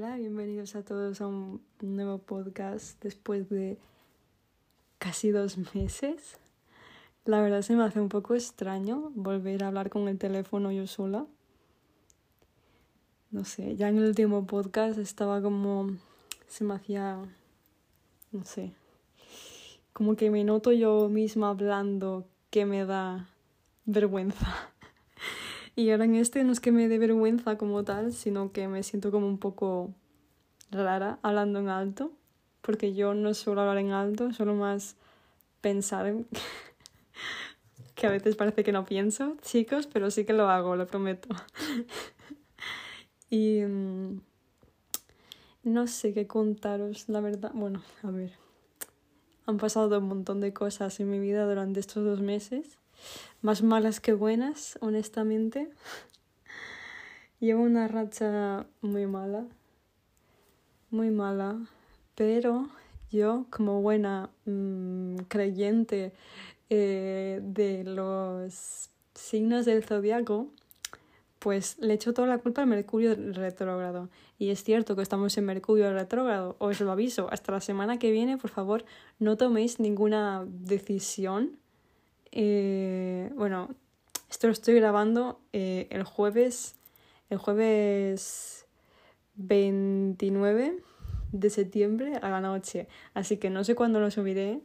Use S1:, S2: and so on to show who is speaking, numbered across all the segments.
S1: Hola, bienvenidos a todos a un nuevo podcast después de casi dos meses. La verdad se me hace un poco extraño volver a hablar con el teléfono yo sola. No sé, ya en el último podcast estaba como... se me hacía... no sé. Como que me noto yo misma hablando que me da vergüenza. Y ahora en este no es que me dé vergüenza como tal, sino que me siento como un poco rara hablando en alto, porque yo no suelo hablar en alto, solo más pensar en... que a veces parece que no pienso, chicos, pero sí que lo hago, lo prometo. y mm, no sé qué contaros, la verdad. Bueno, a ver. Han pasado un montón de cosas en mi vida durante estos dos meses más malas que buenas, honestamente. Llevo una racha muy mala, muy mala, pero yo como buena mm, creyente eh, de los signos del zodiaco, pues le echo toda la culpa al Mercurio retrógrado. Y es cierto que estamos en Mercurio retrógrado, os lo aviso, hasta la semana que viene, por favor, no toméis ninguna decisión eh, bueno, esto lo estoy grabando eh, el jueves, el jueves 29 de septiembre a la noche. Así que no sé cuándo lo subiré,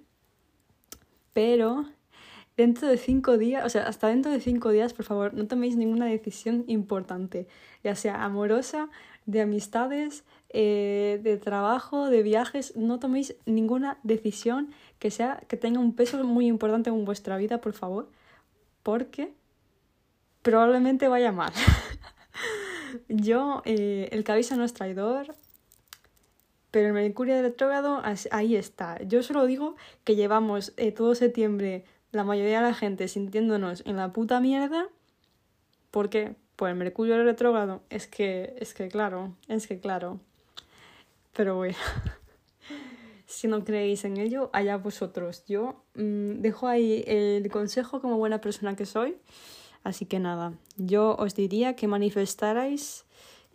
S1: pero dentro de cinco días, o sea, hasta dentro de cinco días, por favor, no toméis ninguna decisión importante, ya sea amorosa, de amistades, eh, de trabajo, de viajes, no toméis ninguna decisión que sea que tenga un peso muy importante en vuestra vida, por favor, porque probablemente vaya mal. Yo, eh, el cabeza no es traidor, pero el Mercurio retrógrado ahí está. Yo solo digo que llevamos eh, todo septiembre la mayoría de la gente sintiéndonos en la puta mierda. ¿Por qué? El Mercurio retrógrado. Es que, es que claro, es que claro. Pero bueno, si no creéis en ello, allá vosotros. Yo mm, dejo ahí el consejo como buena persona que soy. Así que nada, yo os diría que manifestarais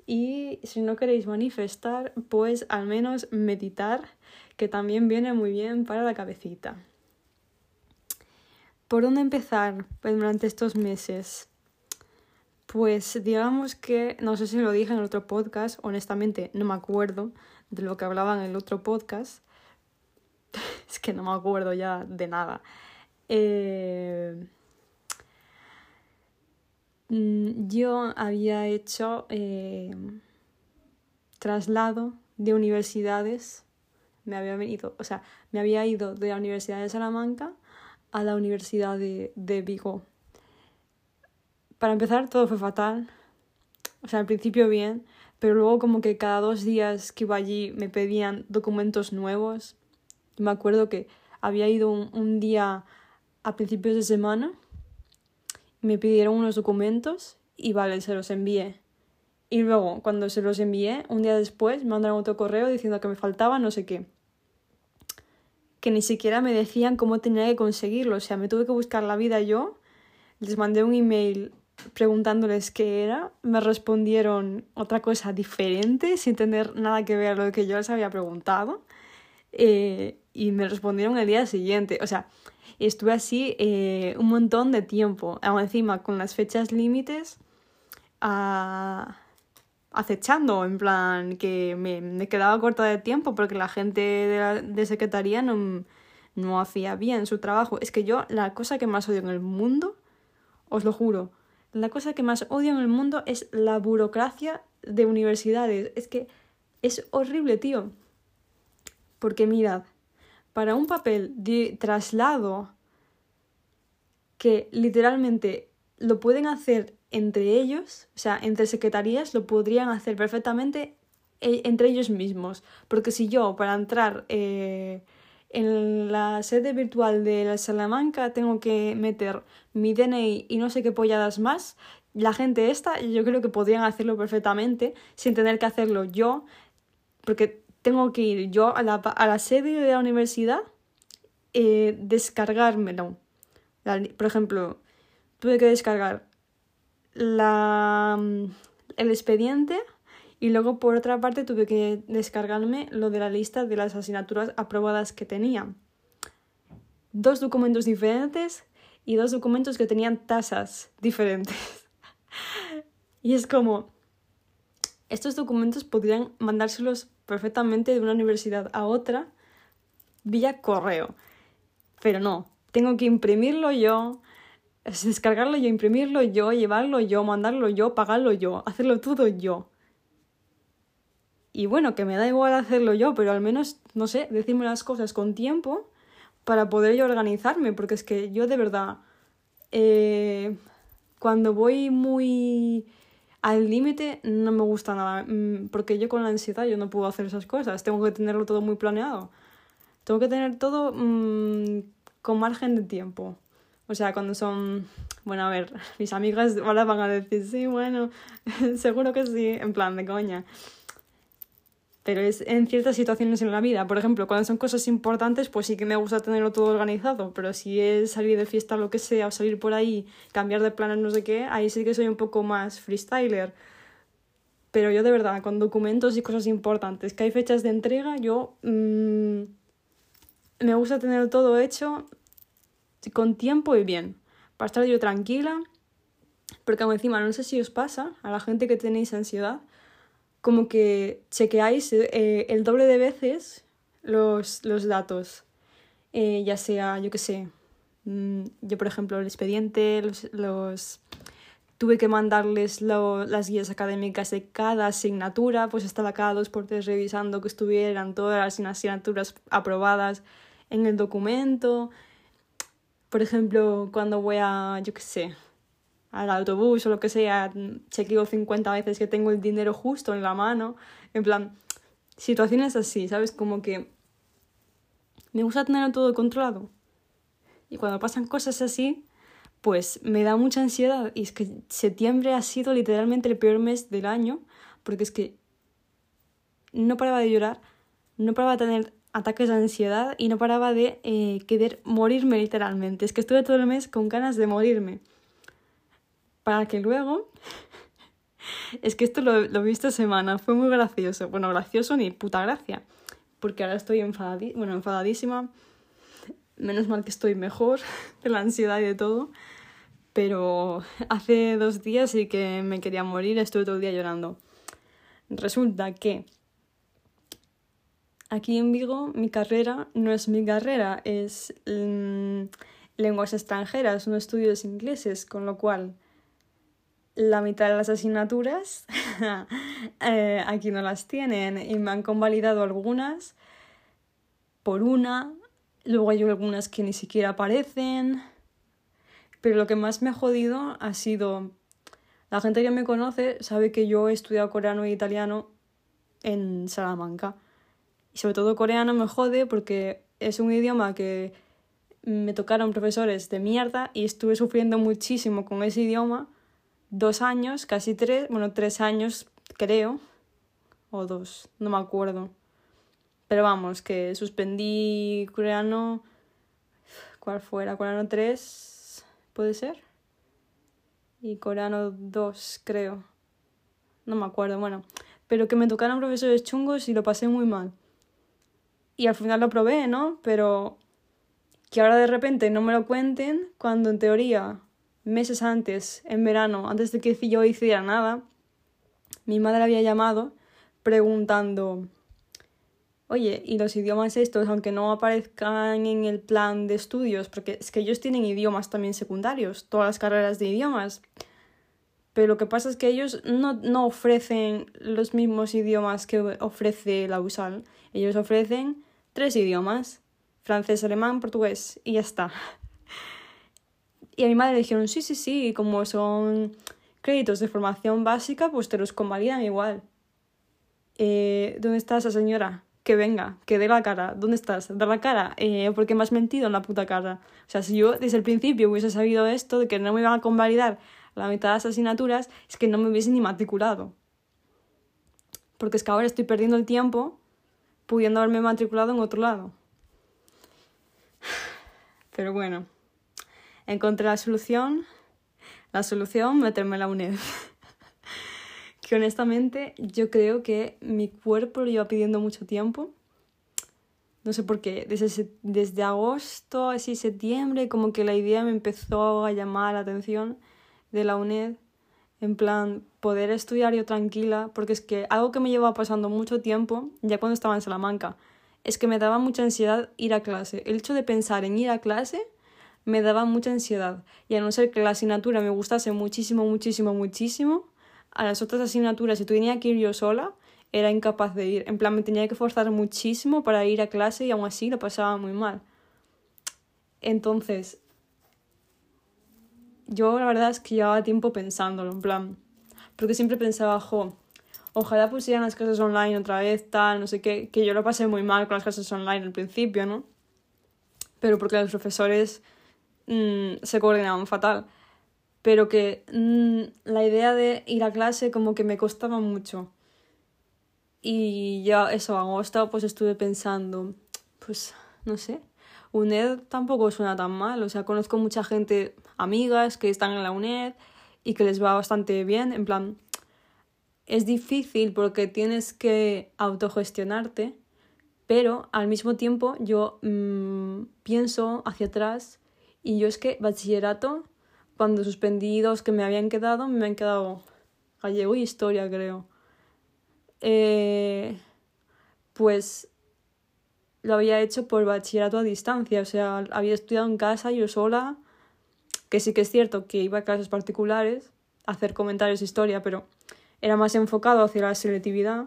S1: y si no queréis manifestar, pues al menos meditar, que también viene muy bien para la cabecita. ¿Por dónde empezar pues, durante estos meses? Pues digamos que, no sé si lo dije en el otro podcast, honestamente no me acuerdo, de lo que hablaba en el otro podcast. es que no me acuerdo ya de nada. Eh, mm, yo había hecho eh, traslado de universidades. Me había venido, o sea, me había ido de la Universidad de Salamanca a la Universidad de, de Vigo. Para empezar, todo fue fatal. O sea, al principio bien, pero luego como que cada dos días que iba allí me pedían documentos nuevos. Me acuerdo que había ido un, día a principios de semana, me pidieron unos documentos y vale, se los envié. Y luego, cuando se los envié, un día después me mandaron otro correo diciendo que me faltaba no sé qué. Que ni siquiera me decían cómo tenía que conseguirlo. O sea, me tuve que buscar la vida yo. Les mandé un email preguntándoles qué era, me respondieron otra cosa diferente, sin tener nada que ver a lo que yo les había preguntado. Eh, y me respondieron el día siguiente. O sea, estuve así eh, un montón de tiempo. Aún encima, con las fechas límites, acechando, en plan, que me, quedaba corta de tiempo porque la gente de, de secretaría no, no hacía bien su trabajo. Es que yo, la cosa que más odio en el mundo, os lo juro, la cosa que más odio en el mundo es la burocracia de universidades. Es que es horrible, tío. Porque mirad, para un papel de traslado que literalmente lo pueden hacer entre ellos, o sea, entre secretarías lo podrían hacer perfectamente eh, entre ellos mismos. Porque si yo para entrar eh, en la sede virtual de la Salamanca tengo que meter mi DNI y no sé qué polladas más. La gente esta, yo creo que podrían hacerlo perfectamente sin tener que hacerlo yo, porque tengo que ir yo a la, a la sede de la universidad, eh, descargármelo. por ejemplo, tuve que descargar la, el expediente Y luego, por otra parte, tuve que descargarme lo de la lista de las asignaturas aprobadas que tenía. Dos documentos diferentes y dos documentos que tenían tasas diferentes. y es como, estos documentos podrían mandárselos perfectamente de una universidad a otra vía correo. Pero no, tengo que imprimirlo yo, descargarlo yo, imprimirlo yo, llevarlo yo, mandarlo yo, pagarlo yo, hacerlo todo yo. Y bueno, que me da igual hacerlo yo, pero al menos, no sé, decirme las cosas con tiempo para poder yo organizarme, porque es que yo de verdad, eh, cuando voy muy al límite no me gusta nada, mm, porque yo con la ansiedad yo no puedo hacer esas cosas, tengo que tenerlo todo muy planeado, tengo que tener todo mmm, con margen de tiempo. O sea, cuando son, bueno, a ver, mis amigas ahora van a decir, sí, bueno, seguro que sí, en plan de coña pero es en ciertas situaciones en la vida. Por ejemplo, cuando son cosas importantes, pues sí que me gusta tenerlo todo organizado, pero si es salir de fiesta o lo que sea, o salir por ahí, cambiar de planes, no sé qué, ahí sí que soy un poco más freestyler. Pero yo de verdad, con documentos y cosas importantes, que hay fechas de entrega, yo mmm, me gusta tener todo hecho con tiempo y bien, para estar yo tranquila, porque encima no sé si os pasa, a la gente que tenéis ansiedad, como que chequeáis eh, el doble de veces los, los datos. Eh, ya sea, yo qué sé, mm, yo por ejemplo el expediente, los, los tuve que mandarles las guías académicas de cada asignatura, pues estaba cada dos por tres revisando que estuvieran todas las asignaturas aprobadas en el documento. Por ejemplo, cuando voy a, yo qué sé, al autobús o lo que sea, chequeo 50 veces que tengo el dinero justo en la mano. En plan, situaciones así, ¿sabes? Como que me gusta tener todo controlado. Y cuando pasan cosas así, pues me da mucha ansiedad. Y es que septiembre ha sido literalmente el peor mes del año, porque es que no paraba de llorar, no paraba de tener ataques de ansiedad y no paraba de eh, querer morirme literalmente. Es que estuve todo el mes con ganas de morirme para que luego... es que esto lo, lo vi esta semana, fue muy gracioso. Bueno, gracioso ni puta gracia, porque ahora estoy bueno, enfadadísima. Menos mal que estoy mejor de la ansiedad y de todo. Pero hace dos días sí que me quería morir, estuve todo el día llorando. Resulta que aquí en Vigo mi carrera no es mi carrera, es mm, lenguas extranjeras, no estudios ingleses, con lo cual la mitad de las asignaturas eh, aquí no las tienen y me han convalidado algunas por una, luego hay algunas que ni siquiera aparecen, pero lo que más me ha jodido ha sido la gente que me conoce sabe que yo he estudiado coreano e italiano en Salamanca. Y sobre todo coreano me jode porque es un idioma que me tocaron profesores de mierda y estuve sufriendo muchísimo con ese idioma dos años, casi tres, bueno, tres años creo, o dos, no me acuerdo. Pero vamos, que suspendí coreano, ¿cuál fuera? Coreano 3, ¿puede ser? Y coreano 2, creo. No me acuerdo, bueno. Pero que me tocaron profesores chungos y lo pasé muy mal. Y al final lo probé, ¿no? Pero que ahora de repente no me lo cuenten cuando en teoría meses antes, en verano, antes de que yo hiciera nada, mi madre había llamado preguntando, oye, ¿y los idiomas estos, aunque no aparezcan en el plan de estudios, porque es que ellos tienen idiomas también secundarios, todas las carreras de idiomas, pero lo que pasa es que ellos no, no ofrecen los mismos idiomas que ofrece la USAL, ellos ofrecen tres idiomas, francés, alemán, portugués, y ya está. Y a mi madre le dijeron, sí, sí, sí, como son créditos de formación básica, pues te los convalidan igual. Eh, ¿Dónde está esa señora? Que venga, que dé la cara. ¿Dónde estás? Da la cara. Eh, porque me has mentido en la puta cara. O sea, si yo desde el principio hubiese sabido esto, de que no me iban a convalidar la mitad de las asignaturas, es que no me hubiese ni matriculado. Porque es que ahora estoy perdiendo el tiempo pudiendo haberme matriculado en otro lado. Pero bueno encontré la solución. La solución, meterme en la UNED. que honestamente yo creo que mi cuerpo lo iba pidiendo mucho tiempo. No sé por qué, desde, desde agosto, así septiembre, como que la idea me empezó a llamar la atención de la UNED. En plan, poder estudiar yo tranquila, porque es que algo que me llevaba pasando mucho tiempo, ya cuando estaba en Salamanca, es que me daba mucha ansiedad ir a clase. El hecho de pensar en ir a clase me daba mucha ansiedad. Y a no ser que la asignatura me gustase muchísimo, muchísimo, muchísimo, a las otras asignaturas, si tenía que ir yo sola, era incapaz de ir. En plan, me tenía que forzar muchísimo para ir a clase y aún así lo pasaba muy mal. Entonces, yo la verdad es que llevaba tiempo pensándolo, en plan, porque siempre pensaba, jo, ojalá pusieran las clases online otra vez, tal, no sé qué, que yo lo pasé muy mal con las clases online al principio, ¿no? Pero porque los profesores mmm, se coordinaban fatal. Pero que mmm, la idea de ir a clase como que me costaba mucho. Y ya eso, agosto pues estuve pensando, pues no sé, UNED tampoco suena tan mal, o sea, conozco mucha gente, amigas que están en la UNED y que les va bastante bien, en plan, es difícil porque tienes que autogestionarte, pero al mismo tiempo yo mmm, pienso hacia atrás y yo es que bachillerato, cuando suspendí dos que me habían quedado, me han quedado gallego y historia, creo. Eh, pues lo había hecho por bachillerato a distancia, o sea, había estudiado en casa yo sola, que sí que es cierto que iba a clases particulares, a hacer comentarios historia, pero era más enfocado hacia la selectividad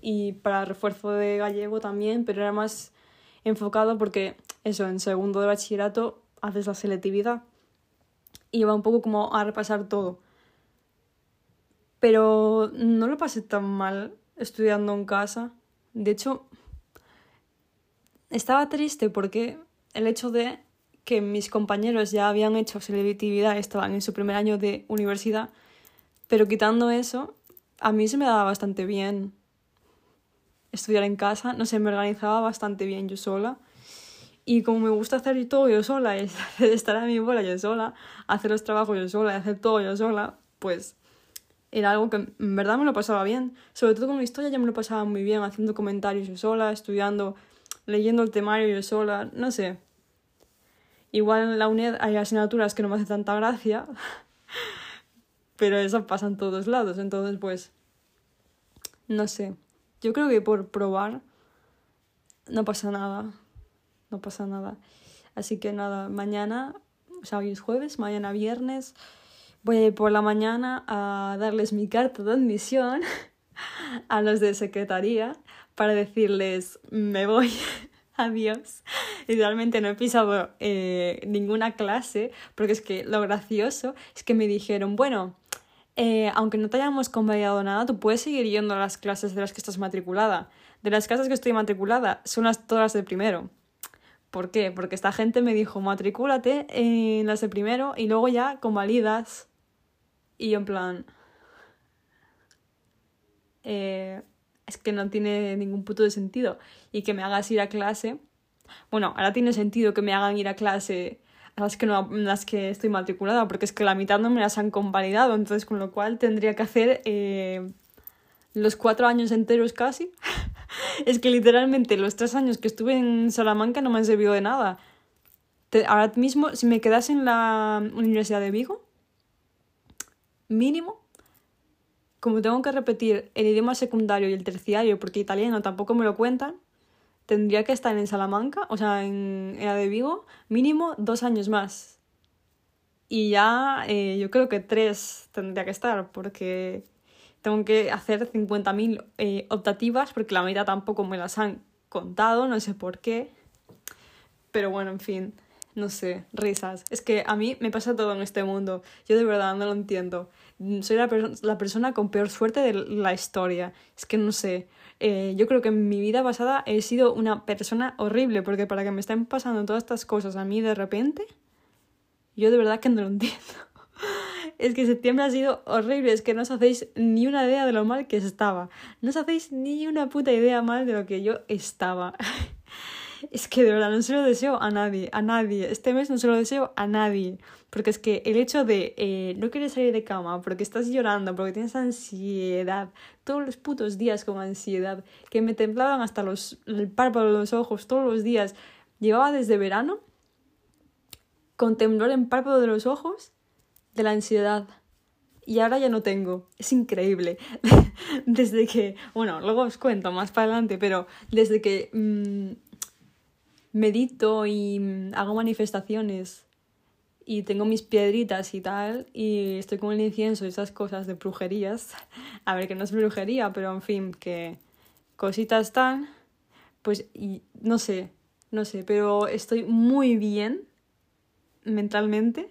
S1: y para refuerzo de gallego también, pero era más enfocado porque eso, en segundo de bachillerato haces la selectividad y va un poco como a repasar todo. Pero no lo pasé tan mal estudiando en casa. De hecho, estaba triste porque el hecho de que mis compañeros ya habían hecho selectividad, estaban en su primer año de universidad, pero quitando eso, a mí se me daba bastante bien estudiar en casa, no sé, me organizaba bastante bien yo sola y como me gusta hacer todo yo sola, y estar a mi bola yo sola, hacer los trabajos yo sola, y hacer todo yo sola, pues era algo que en verdad me lo pasaba bien. Sobre todo con la historia ya me lo pasaba muy bien, haciendo comentarios yo sola, estudiando, leyendo el temario yo sola, no sé. Igual en la UNED hay asignaturas que no me hacen tanta gracia, pero eso pasa en todos lados, entonces pues, no sé. Yo creo que por probar no pasa nada no pasa nada. Así que nada, mañana, o sea, hoy es jueves, mañana viernes, voy por la mañana a darles mi carta de admisión a los de secretaría para decirles me voy, adiós. Literalmente no he pisado eh, ninguna clase porque es que lo gracioso es que me dijeron, bueno, eh, aunque no te hayamos convalidado nada, tú puedes seguir yendo a las clases de las que estás matriculada. De las clases que estoy matriculada son las, todas de primero. ¿Por qué? Porque esta gente me dijo, matricúlate en las de primero y luego ya convalidas. Y yo en plan... Eh, es que no tiene ningún punto de sentido. Y que me hagas ir a clase... Bueno, ahora tiene sentido que me hagan ir a clase a las que, no, las que estoy matriculada, porque es que la mitad no me las han convalidado, entonces con lo cual tendría que hacer eh, los cuatro años enteros casi es que literalmente los tres años que estuve en Salamanca no me han servido de nada. ahora mismo, si me quedase en la Universidad de Vigo, mínimo, como tengo que repetir el idioma secundario y el terciario, porque italiano tampoco me lo cuentan, tendría que estar en Salamanca, o sea, en, la de Vigo, mínimo dos años más. Y ya eh, yo creo que tres tendría que estar, porque tengo que hacer 50.000 eh, optativas porque la mitad tampoco me las han contado, no sé por qué. Pero bueno, en fin, no sé, risas. Es que a mí me pasa todo en este mundo. Yo de verdad no lo entiendo. Soy la, la persona con peor suerte de la historia. Es que no sé. Eh, yo creo que en mi vida pasada he sido una persona horrible porque para que me estén pasando todas estas cosas a mí de repente, yo de verdad que no lo entiendo. Es que septiembre ha sido horrible, es que no os hacéis ni una idea de lo mal que estaba. No os hacéis ni una puta idea mal de lo que yo estaba. Es que de verdad no se lo deseo a nadie, a nadie. Este mes no se lo deseo a nadie. Porque es que el hecho de eh, no querer salir de cama porque estás llorando, porque tienes ansiedad, todos los putos días con ansiedad, que me temblaban hasta los, el párpado de los ojos todos los días. Llevaba desde verano con temblor en párpado de los ojos de la ansiedad. Y ahora ya no tengo. Es increíble. desde que, bueno, luego os cuento más para adelante, pero desde que mm, medito y mm, hago manifestaciones y tengo mis piedritas y tal, y estoy con el incienso y esas cosas de brujerías. A ver, que no es brujería, pero en fin, que cositas tan, pues no sé, no sé, pero estoy muy bien mentalmente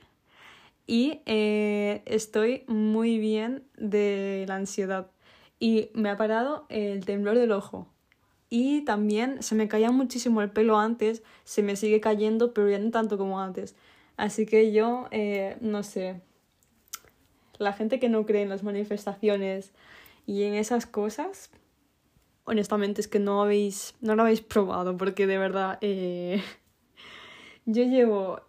S1: y eh, estoy muy bien de la ansiedad. Y me ha parado el temblor del ojo. Y también se me caía muchísimo el pelo antes, se me sigue cayendo, pero ya no tanto como antes. Así que yo, eh, no sé, la gente que no cree en las manifestaciones y en esas cosas, honestamente es que no habéis, no lo habéis probado, porque de verdad, eh, yo llevo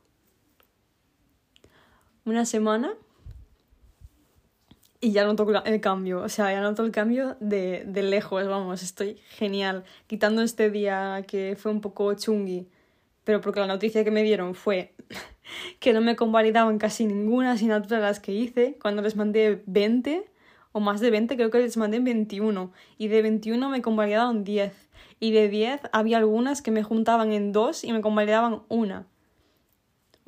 S1: una semana y ya noto el cambio, o sea, ya noto el cambio de, de lejos, vamos, estoy genial. Quitando este día que fue un poco chungui, pero porque la noticia que me dieron fue que no me convalidaban casi ninguna asignatura de las que hice, cuando les mandé 20 o más de 20, creo que les mandé 21, y de 21 me convalidaban 10, y de 10 había algunas que me juntaban en dos y me convalidaban una.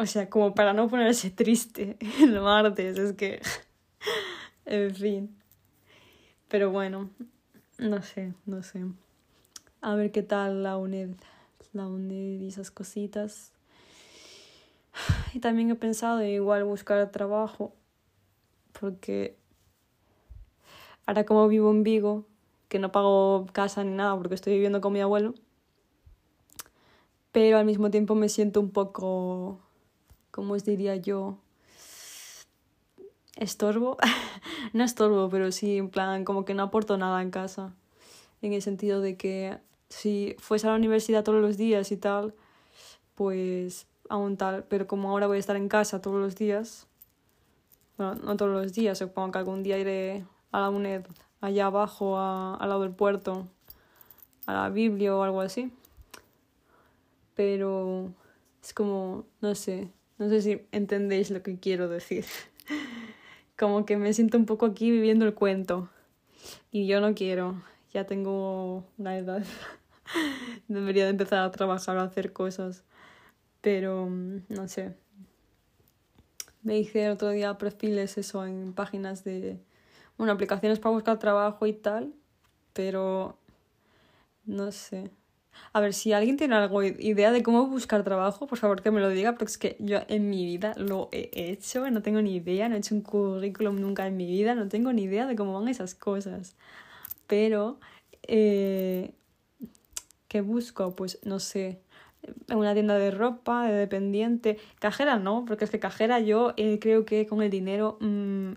S1: O sea, como para no ponerse triste el martes, es que... en fin. Pero bueno, no sé, no sé. A ver qué tal la UNED, la UNED y esas cositas. Y también he pensado en igual buscar trabajo, porque ahora como vivo en Vigo, que no pago casa ni nada porque estoy viviendo con mi abuelo, pero al mismo tiempo me siento un poco ¿cómo os diría yo? Estorbo. no estorbo, pero sí, en plan, como que no aporto nada en casa. En el sentido de que si fuese a la universidad todos los días y tal, pues aún tal. Pero como ahora voy a estar en casa todos los días, bueno, no todos los días, supongo que algún día iré a la UNED, allá abajo, a, al lado del puerto, a la Biblia o algo así. Pero es como, no sé, no sé si entendéis lo que quiero decir. Como que me siento un poco aquí viviendo el cuento. Y yo no quiero. Ya tengo una edad. Debería de empezar a trabajar, a hacer cosas. Pero mm, no sé. Me hice el otro día perfiles eso en páginas de... Bueno, aplicaciones para buscar trabajo y tal. Pero... No sé. A ver, si alguien tiene algo idea de cómo buscar trabajo, por favor que me lo diga, porque es que yo en mi vida lo he hecho, no tengo ni idea, no he hecho un currículum nunca en mi vida, no tengo ni idea de cómo van esas cosas. Pero, eh, ¿qué busco? Pues no sé, en una tienda de ropa, de dependiente, cajera no, porque es que cajera yo eh, creo que con el dinero mm,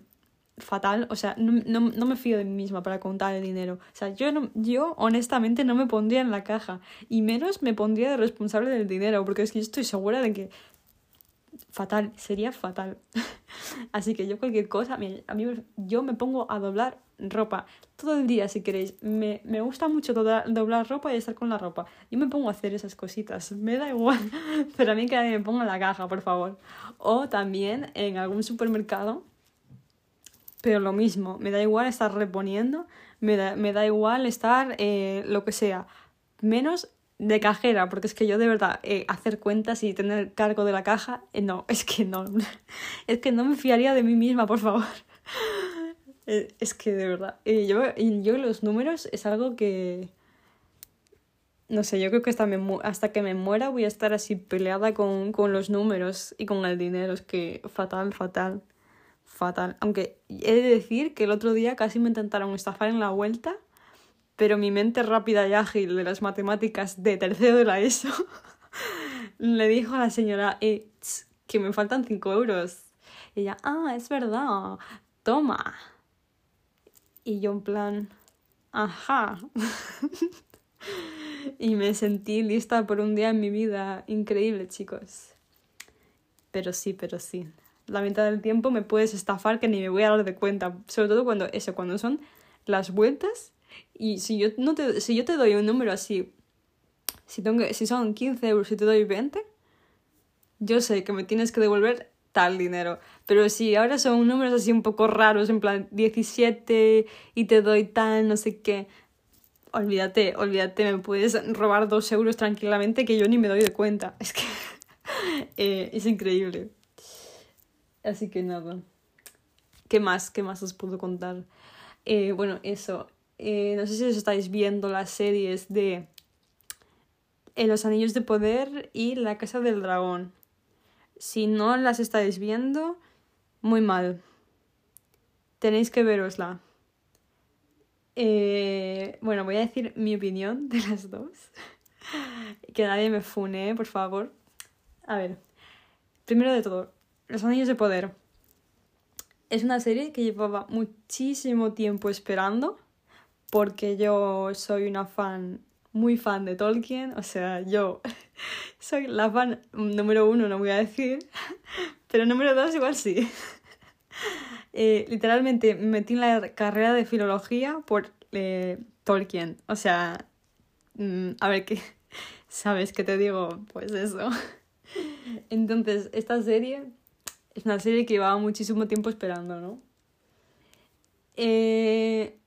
S1: fatal, o sea, no, no, no, me fío de mí misma para contar el dinero. O sea, yo, no, yo honestamente no me pondría en la caja y menos me pondría de responsable del dinero, porque es que yo estoy segura de que fatal, sería fatal. Así que yo cualquier cosa, a mí yo me pongo a doblar ropa todo el día si queréis. Me, me gusta mucho doblar ropa y estar con la ropa. Yo me pongo a hacer esas cositas, me da igual, pero a mí que me ponga en la caja, por favor. O también en algún supermercado pero lo mismo, me da igual estar reponiendo, me da, me da igual estar eh, lo que sea, menos de cajera, porque es que yo de verdad eh, hacer cuentas y tener cargo de la caja, eh, no, es que no, es que no me fiaría de mí misma, por favor. es que de verdad, yo, yo los números es algo que... No sé, yo creo que hasta, hasta que me muera voy a estar así peleada con, con los números y con el dinero. Es que fatal, fatal fatal. Aunque he de decir que el otro día casi me intentaron estafar en la vuelta, pero mi mente rápida y ágil de las matemáticas de tercero de la ESO le dijo a la señora eh, que me faltan 5 euros. Y ella, ah, es verdad, toma. Y yo en plan, ajá. y me sentí lista por un día en mi vida increíble, chicos. Pero sí, pero sí. La mitad del tiempo me puedes estafar que ni me voy a dar de cuenta. Sobre todo cuando eso, cuando son las vueltas. Y si yo, no te, si yo te doy un número así, si, tengo, si son 15 euros y te doy 20, yo sé que me tienes que devolver tal dinero. Pero si ahora son números así un poco raros, en plan 17 y te doy tal, no sé qué, olvídate, olvídate, me puedes robar dos euros tranquilamente que yo ni me doy de cuenta. Es que eh, es increíble. Así que nada. ¿Qué más? ¿Qué más os puedo contar? Eh, bueno, eso. Eh, no sé si os estáis viendo las series de Los Anillos de Poder y La Casa del Dragón. Si no las estáis viendo, muy mal. Tenéis que verosla. Eh, bueno, voy a decir mi opinión de las dos. que nadie me fune, por favor. A ver, primero de todo, Los Anillos de Poder. Es una serie que llevaba muchísimo tiempo esperando porque yo soy una fan, muy fan de Tolkien, o sea, yo soy la fan número uno, no voy a decir, pero número dos igual sí. Eh, literalmente me metí en la carrera de filología por eh, Tolkien. O sea, mm, a ver qué. ¿Sabes qué te digo? Pues eso. Entonces, esta serie es una serie que llevaba muchísimo tiempo esperando, ¿no? Eh,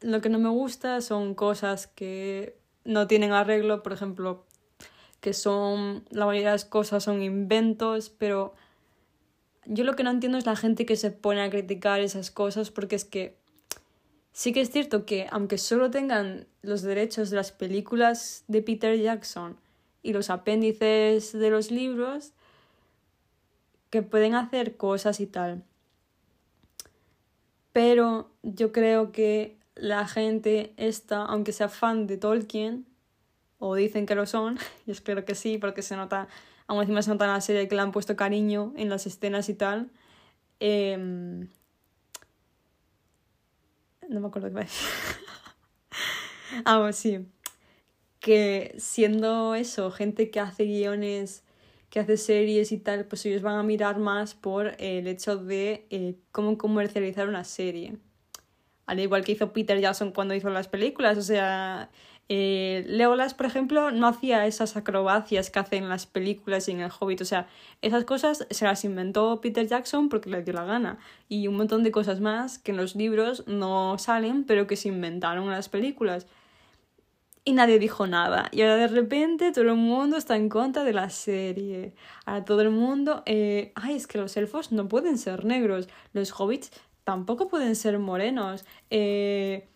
S1: lo que no me gusta son cosas que no tienen arreglo, por ejemplo, que son, la mayoría de las cosas son inventos, pero yo lo que no entiendo es la gente que se pone a criticar esas cosas porque es que sí que es cierto que aunque solo tengan los derechos de las películas de Peter Jackson y los apéndices de los libros, que pueden hacer cosas y tal. Pero yo creo que la gente esta, aunque sea fan de Tolkien, o dicen que lo son, y espero que sí, porque se nota aún encima se nota en la serie que le han puesto cariño en las escenas y tal. Em, no me acuerdo qué iba a decir. ah, pues sí. Que siendo eso, gente que hace guiones, que hace series y tal, pues ellos van a mirar más por el hecho de eh, cómo comercializar una serie. Al igual que hizo Peter Jackson cuando hizo las películas, o sea, eh, Leolas, por ejemplo, no hacía esas acrobacias que hacen en las películas y en El Hobbit. O sea, esas cosas se las inventó Peter Jackson porque le dio la gana. Y un montón de cosas más que en los libros no salen, pero que se inventaron en las películas. Y nadie dijo nada. Y ahora de repente todo el mundo está en contra de la serie. Ahora todo el mundo... Eh, ay, es que los elfos no pueden ser negros. Los hobbits tampoco pueden ser morenos. Eh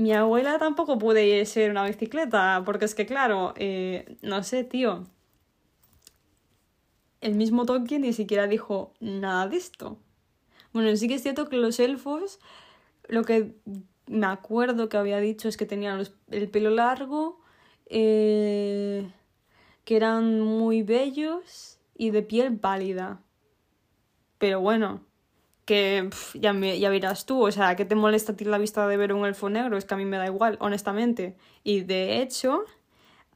S1: mi abuela tampoco puede ser una bicicleta, porque es que, claro, eh, no sé, tío. El mismo Tolkien ni siquiera dijo nada de esto. Bueno, sí que es cierto que los elfos, lo que me acuerdo que había dicho es que tenían el pelo largo, eh, que eran muy bellos y de piel pálida. Pero bueno, que ya, me, ya verás tú, o sea, ¿qué te molesta a ti la vista de ver un elfo negro? Es que a mí me da igual, honestamente. Y de hecho,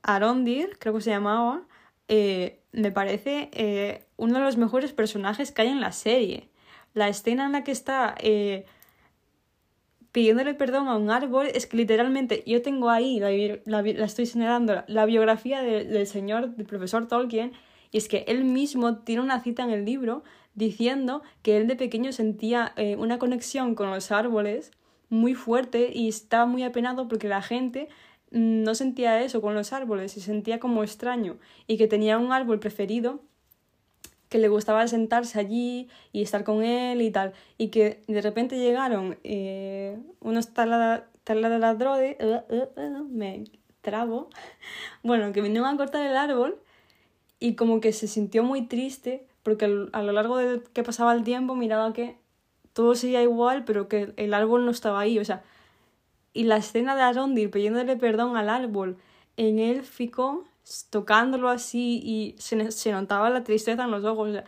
S1: Arondir, creo que se llamaba, eh, me parece eh, uno de los mejores personajes que hay en la serie. La escena en la que está eh, pidiéndole perdón a un árbol es que literalmente yo tengo ahí, la, estoy señalando, la biografía del señor, del profesor Tolkien, y es que él mismo tiene una cita en el libro diciendo que él de pequeño sentía eh, una conexión con los árboles muy fuerte y estaba muy apenado porque la gente no sentía eso con los árboles y sentía como extraño y que tenía un árbol preferido que le gustaba sentarse allí y estar con él y tal. Y que de repente llegaron eh, unos taladradores uh, uh, uh, me trabo. Bueno que vinieron a cortar el árbol y como que se sintió muy triste porque a lo largo de que pasaba el tiempo miraba que todo seguía igual, pero que el árbol no estaba ahí, o sea, y la escena de Arondir pidiéndole perdón al árbol en élfico, tocándolo así y se, se notaba la tristeza en los ojos,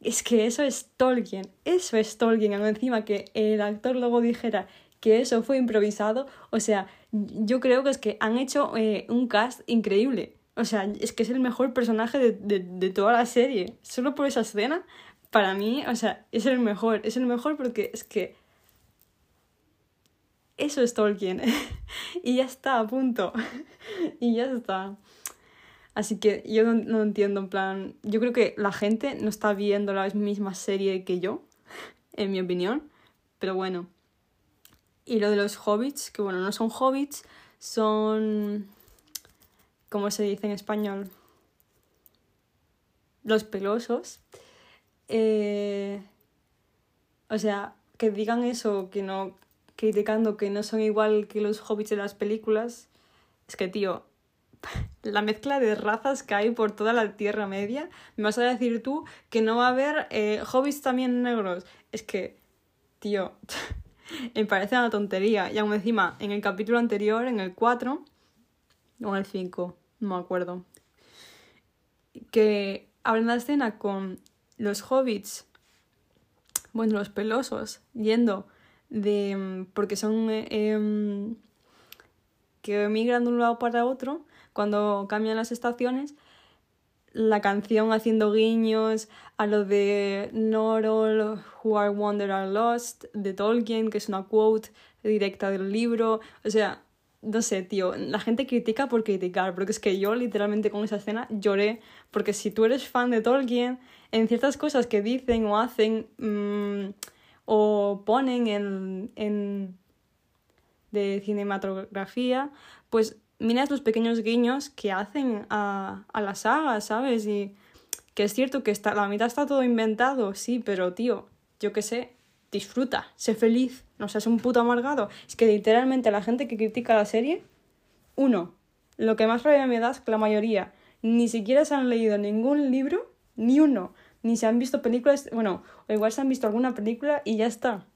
S1: es que eso es Tolkien, eso es Tolkien, encima que el actor luego dijera que eso fue improvisado. O sea, yo creo que es que han hecho eh, un cast increíble. O sea, es que es el mejor personaje de, de, de toda la serie. Solo por esa escena, para mí, o sea, es el mejor. Es el mejor porque es que eso es Tolkien. y ya está, a punto. y ya está. Así que yo no, no, entiendo, en plan, yo creo que la gente no está viendo la misma serie que yo, en mi opinión, pero bueno. Y lo de los hobbits, que bueno, no son hobbits, son... ¿Cómo se dice en español? Los pelosos. Eh... O sea, que digan eso, que no criticando que no son igual que los hobbits de las películas, es que, tío, la mezcla de razas que hay por toda la Tierra Media, me vas a decir tú que no va a haber eh, hobbits también negros. Es que, tío, me parece una tontería. Y aún encima, en el capítulo anterior, en el 4, o en el 5, no me acuerdo, que habla una escena con los hobbits, bueno, los pelosos, yendo de porque son eh, em, que emigran de un lado para otro cuando cambian las estaciones la canción haciendo guiños a lo de Not all who are wonder are lost de Tolkien que es una quote directa del libro. O sea no sé, tío, la gente critica por criticar, porque es que yo literalmente con esa escena lloré, porque si tú eres fan de Tolkien, en ciertas cosas que dicen o hacen, mmm, o ponen en, en de cinematografía, pues miras los pequeños guiños que hacen a, a la saga, ¿sabes? Y que es cierto que está, la mitad está todo inventado, sí, pero tío, yo qué sé, disfruta, sé feliz, no seas un puto amargado. Es que literalmente la gente que critica la serie, uno, lo que más rabia me da es que la mayoría ni siquiera se han leído ningún libro, ni uno ni se han visto películas, bueno, o igual se han visto alguna película y ya está.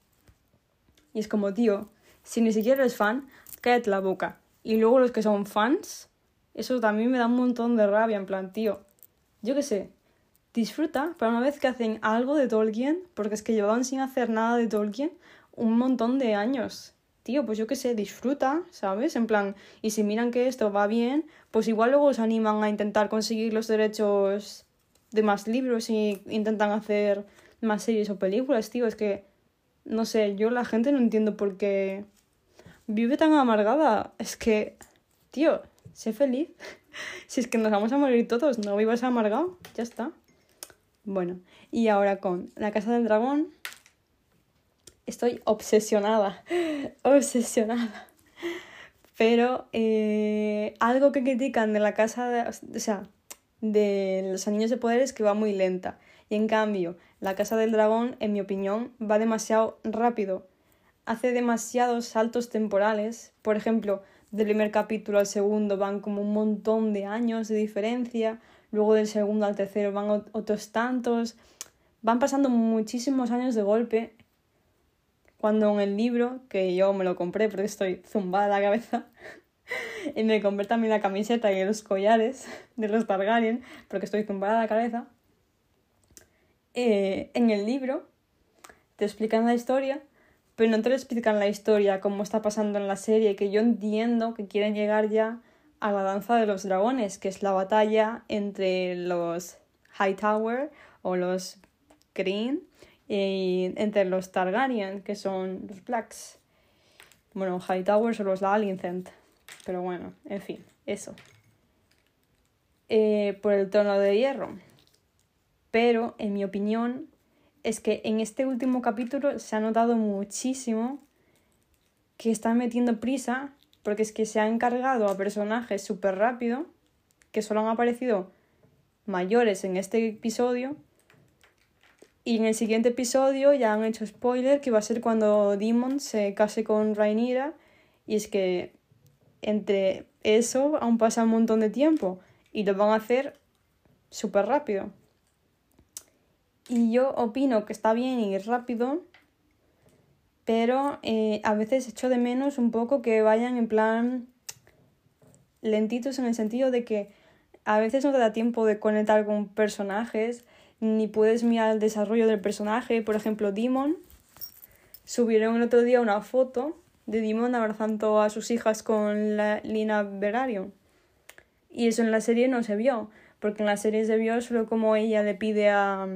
S1: Y es como, tío, si ni siquiera eres fan, cállate la boca. Y luego los que son fans, eso también me da un montón de rabia, en plan, tío, yo qué sé, disfruta para una vez que hacen algo de Tolkien, porque es que llevaban sin hacer nada de Tolkien un montón de años. Tío, pues yo qué sé, disfruta, ¿sabes? En plan, y si miran que esto va bien, pues igual luego se animan a intentar conseguir los derechos de más libros y intentan hacer más series o películas, tío. Es que, no sé, yo la gente no entiendo por qué vive tan amargada. Es que, tío, sé feliz. si es que nos vamos a morir todos, no vivas amargado, ya está. Bueno, y ahora con La Casa del Dragón, estoy obsesionada, obsesionada. Pero eh, algo que critican de la casa de... O sea, de Los Anillos de Poder es que va muy lenta. Y en cambio, La Casa del Dragón, en mi opinión, va demasiado rápido. Hace demasiados saltos temporales. Por ejemplo, del primer capítulo al segundo van como un montón de años de diferencia. Luego del segundo al tercero van otros tantos. Van pasando muchísimos años de golpe. Cuando en el libro, que yo me lo compré porque estoy zumbada la cabeza, y me compré también la camiseta y los collares de los Targaryen, porque estoy tumbada la cabeza. Eh, en el libro te explican la historia, pero no te explican la historia como está pasando en la serie, que yo entiendo que quieren llegar ya a la danza de los dragones, que es la batalla entre los Hightower o los Green y entre los Targaryen, que son los Blacks. Bueno, Hightower son los Alicent. Pero bueno, en fin, eso. Eh, por el tono de hierro. Pero, en mi opinión, es que en este último capítulo se ha notado muchísimo que están metiendo prisa porque es que se ha encargado a personajes súper rápido que solo han aparecido mayores en este episodio y en el siguiente episodio ya han hecho spoiler que va a ser cuando Demon se case con Rhaenyra y es que entre eso aún pasa un montón de tiempo y lo van a hacer súper rápido. Y yo opino que está bien ir rápido, pero eh, a veces echo de menos un poco que vayan en plan lentitos en el sentido de que a veces no te da tiempo de conectar con personajes, ni puedes mirar el desarrollo del personaje. Por ejemplo, Demon subieron el otro día una foto de Dimon abrazando a sus hijas con la Lina Velaryon. Y eso en la serie no se vio, porque en la serie se vio solo como ella le pide a,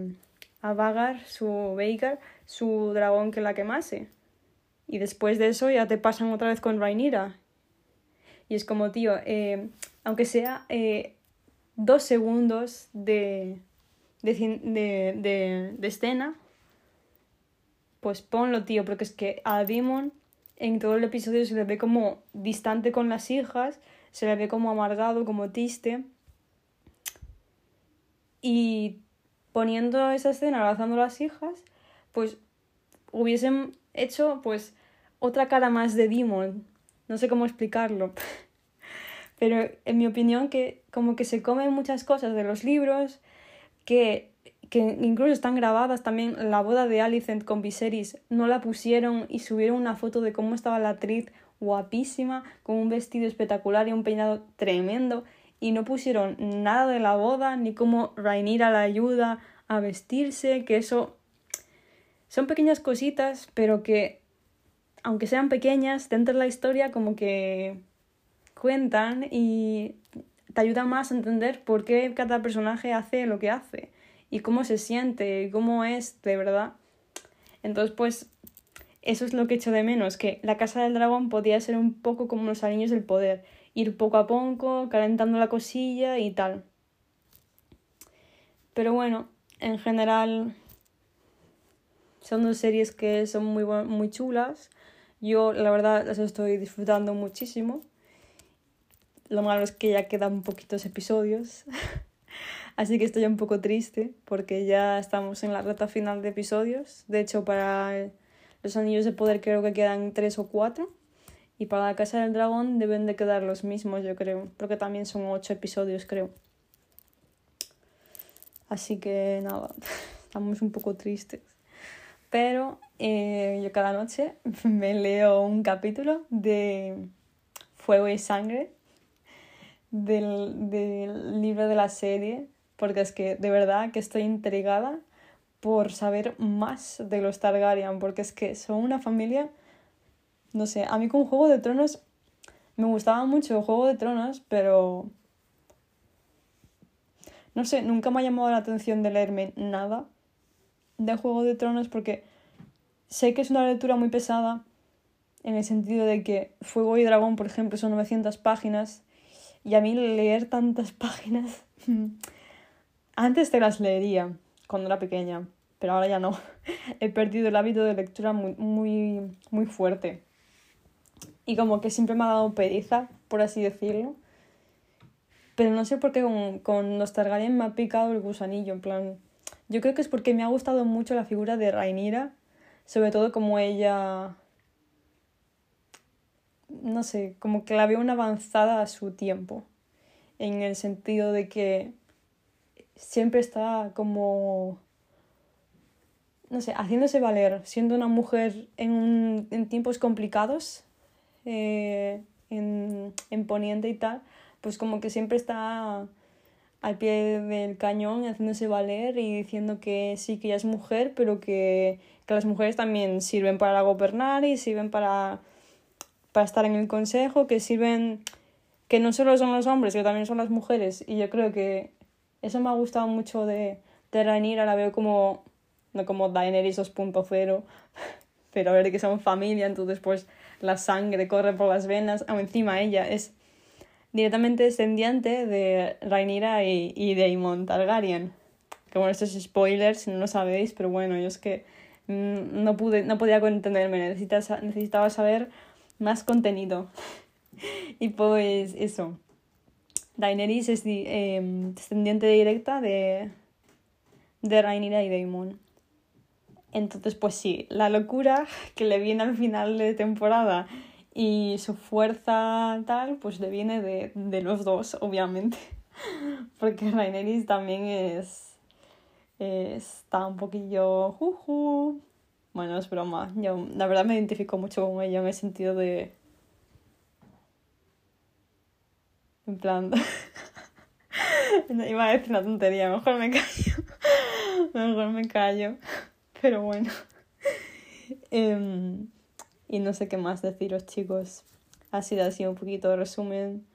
S1: a Vagar, su Veigar, su dragón que la quemase. Y después de eso ya te pasan otra vez con Rhaenyra. Y es como, tío, eh, aunque sea eh, dos segundos de, de, de, de, escena, pues ponlo, tío, porque es que a Demon en todo el episodio se le ve como distante con las hijas, se le ve como amargado, como triste. Y poniendo esa escena, abrazando a las hijas, pues hubiesen hecho pues otra cara más de Demon. No sé cómo explicarlo. Pero en mi opinión que como que se comen muchas cosas de los libros que, que incluso están grabadas también la boda de Alicent con Viserys no la pusieron y subieron una foto de cómo estaba la actriz guapísima con un vestido espectacular y un peinado tremendo y no pusieron nada de la boda ni cómo Rhaenyra la ayuda a vestirse que eso son pequeñas cositas, pero que, aunque sean pequeñas, dentro de la historia como que cuentan y te ayudan más a entender por qué cada personaje hace lo que hace y cómo se siente cómo es de verdad. Entonces, pues, eso es lo que echo de menos, que la Casa del Dragón podía ser un poco como los anillos del poder, ir poco a poco, calentando la cosilla y tal. Pero bueno, en general son dos series que son muy, muy chulas. Yo, la verdad, las estoy disfrutando muchísimo. Lo malo es que ya quedan poquitos episodios. Así que estoy un poco triste porque ya estamos en la reta final de episodios. De hecho, para los Anillos de Poder creo que quedan tres o cuatro. Y para la Casa del Dragón deben de quedar los mismos, yo creo. Porque también son ocho episodios, creo. Así que nada, estamos un poco tristes pero eh, yo cada noche me leo un capítulo de Fuego y Sangre del, del libro de la serie, porque es que de verdad que estoy intrigada por saber más de los Targaryen, porque es que son una familia, no sé, a mí con Juego de Tronos me gustaba mucho Juego de Tronos, pero no sé, nunca me ha llamado la atención de leerme nada de Juego de Tronos porque sé que es una lectura muy pesada en el sentido de que Fuego y Dragón, por ejemplo, son 900 páginas y a mí leer tantas páginas antes te las leería cuando era pequeña, pero ahora ya no. He perdido el hábito de lectura muy, muy, muy fuerte. Y como que siempre me ha dado pereza, por así decirlo. Pero no sé por qué con, con los Targaryen me ha picado el gusanillo, en plan... Yo creo que es porque me ha gustado mucho la figura de Rhaenyra, sobre todo como ella, no sé, como que la veo una avanzada a su tiempo, en el sentido de que siempre está como, no sé, haciéndose valer, siendo una mujer en, un, en tiempos complicados, eh, en, en Poniente y tal, pues como que siempre está al pie del cañón haciéndose valer y diciendo que sí, que ella es mujer, pero que, que las mujeres también sirven para gobernar y sirven para, para estar en el consejo, que sirven, que no solo son los hombres, que también son las mujeres. Y yo creo que eso me ha gustado mucho de, de Rhaenyra, la veo como, no como Daenerys 2.0, pero a ver que son familia, entonces pues la sangre corre por las venas, aún encima ella es directamente descendiente de Rhaenyra y, y Daemon Targaryen. Que bueno, esto es spoiler si no lo sabéis, pero bueno, yo es que mm, no, pude, no podía contenerme, necesitaba saber más contenido. y pues eso. Daenerys es em, descendiente directa de, de Rhaenyra y Daemon. Entonces, pues sí, la locura que le viene al final de temporada y su fuerza tal, pues le viene de, de los dos, obviamente. Porque Raineris también es. está un poquillo. Juju. Bueno, es broma. Yo, la verdad me identifico mucho con ella en el sentido de. En plan. Iba a decir una tontería, mejor me callo. mejor me callo. Pero bueno. Eh, Y no sé qué más deciros, chicos. Ha sido así un poquito de resumen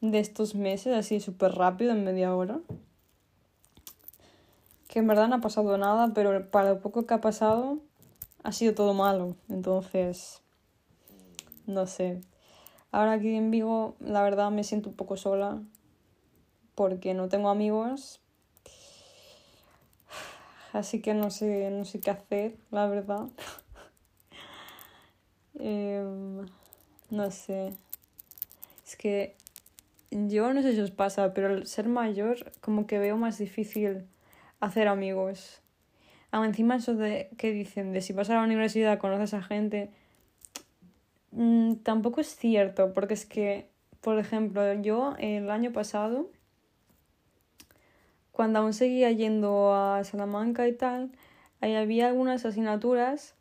S1: de estos meses, así súper rápido, en media hora. Que en verdad no ha pasado nada, pero para lo poco que ha pasado, ha sido todo malo. Entonces, no sé. Ahora aquí en Vigo, la verdad me siento un poco sola porque no tengo amigos. Así que no sé, no sé qué hacer, la verdad. Em, no sé. Es que yo no sé si os pasa, pero al ser mayor como que veo más difícil hacer amigos. Aún encima eso de que dicen de si vas a la universidad conoces a gente, mm, tampoco es cierto, porque es que, por ejemplo, yo el año pasado, cuando aún seguía yendo a Salamanca y tal, ahí había algunas asignaturas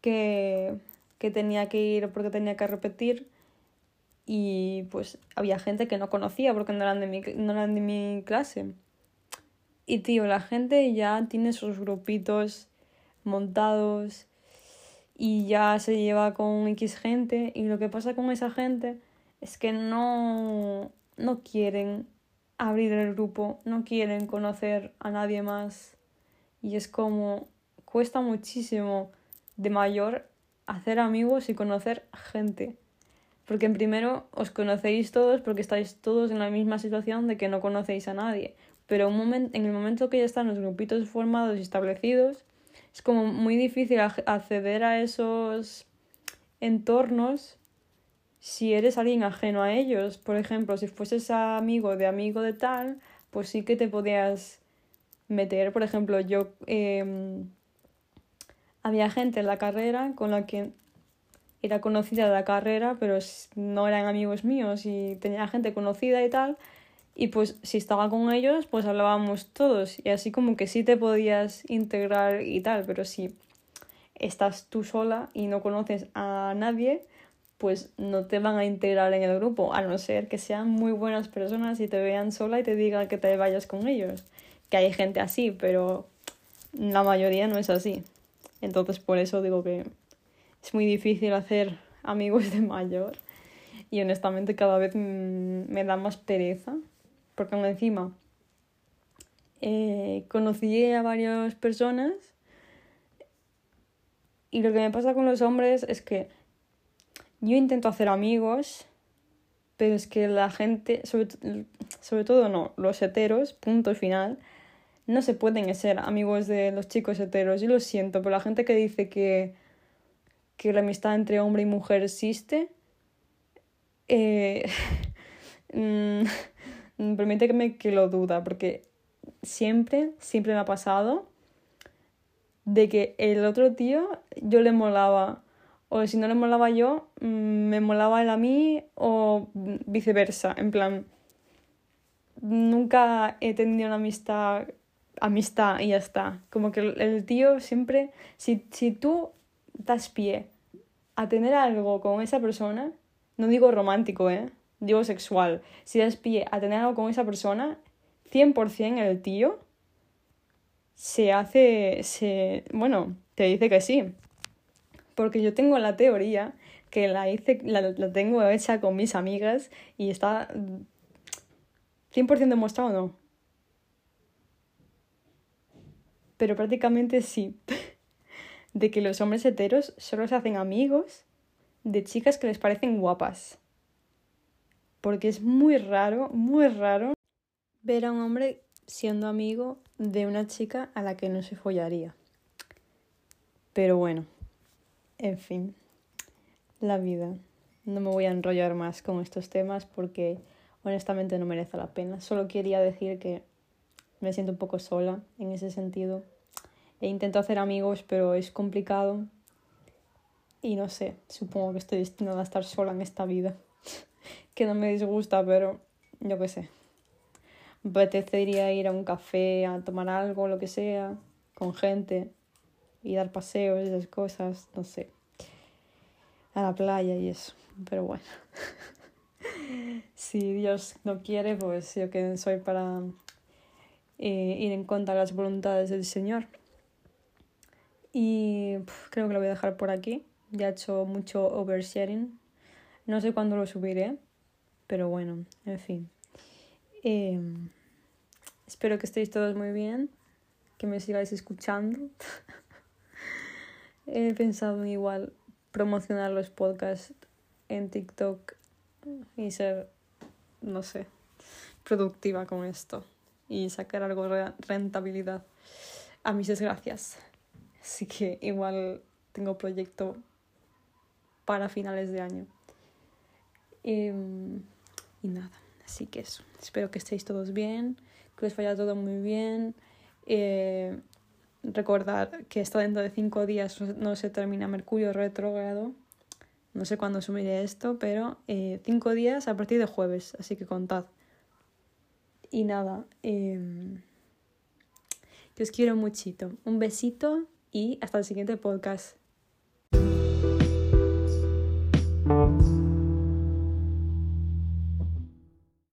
S1: que, que tenía que ir porque tenía que repetir y pues había gente que no conocía porque no eran de mi, no eran de mi clase. Y tío, la gente ya tiene sus grupitos montados y ya se lleva con X gente y lo que pasa con esa gente es que no, no quieren abrir el grupo, no quieren conocer a nadie más y es como cuesta muchísimo de mayor hacer amigos y conocer gente. Porque en primero os conocéis todos porque estáis todos en la misma situación de que no conocéis a nadie pero en el momento que ya están los grupitos formados y establecidos, es como muy difícil acceder a esos entornos si eres alguien ajeno a ellos. Por ejemplo, si fueses amigo de amigo de tal, pues sí que te podías meter. Por ejemplo, yo em, había gente en la carrera con la que era conocida de la carrera, pero no eran amigos míos y tenía gente conocida y tal. Y pues si estaba con ellos, pues hablábamos todos y así como que sí te podías integrar y tal, pero si estás tú sola y no conoces a nadie, pues no te van a integrar en el grupo, a no ser que sean muy buenas personas y te vean sola y te digan que te vayas con ellos. Que hay gente así, pero la mayoría no es así. Entonces por eso digo que es muy difícil hacer amigos de mayor y honestamente cada vez me da más pereza porque encima eh, conocí a varias personas y lo que me pasa con los hombres es que yo intento hacer amigos, pero es que la gente, sobre, sobre todo no, los heteros, punto final, no se pueden ser amigos de los chicos heteros. Yo lo siento, pero la gente que dice que, que la amistad entre hombre y mujer existe, eh, Mm, permíteme que lo duda, porque siempre, siempre me ha pasado de que el otro tío yo le molaba, o si no le molaba yo, mm, me molaba él a mí, o viceversa, en plan, nunca he tenido una amistad, amistad y ya está. Como que el, tío siempre, si, si tú das pie a tener algo con esa persona, no digo romántico, ¿eh? Digo sexual, si das pie a tener algo con esa persona, 100% el tío se hace, se, bueno, te dice que sí. Porque yo tengo la teoría que la hice, la, la tengo hecha con mis amigas y está 100% demostrado no. Pero prácticamente sí. De que los hombres heteros solo se hacen amigos de chicas que les parecen guapas porque es muy raro, muy raro ver a un hombre siendo amigo de una chica a la que no se follaría. Pero bueno, en fin, la vida. No me voy a enrollar más con estos temas porque honestamente no merece la pena. Solo quería decir que me siento un poco sola en ese sentido. E intento hacer amigos, pero es complicado. Y no sé, supongo que estoy destinada a estar sola en esta vida que no me disgusta, pero yo qué sé. Apetecería ir a un café, a tomar algo, lo que sea, con gente y dar paseos esas cosas, no sé. A la playa y eso, pero bueno. si Dios no quiere, pues yo que soy para eh, ir en contra de las voluntades del Señor. Y creo que lo voy a dejar por aquí. Ya he hecho mucho oversharing. No sé cuándo lo subiré, pero bueno, en fin. Em, espero que estéis todos muy bien, que me sigáis escuchando. He pensado igual promocionar los podcasts en TikTok y ser, no sé, productiva con esto y sacar algo de rentabilidad a mis desgracias. Así que igual tengo proyecto para finales de año. Em, y nada, así que eso. Espero que estéis todos bien, que os vaya todo muy bien. Eh, recordar que está dentro de cinco días no se termina Mercurio retrógrado. No sé cuándo subiré esto, pero eh, cinco días a partir de jueves, así que contad. Y nada, em, que os quiero muchito. Un besito y hasta el siguiente podcast.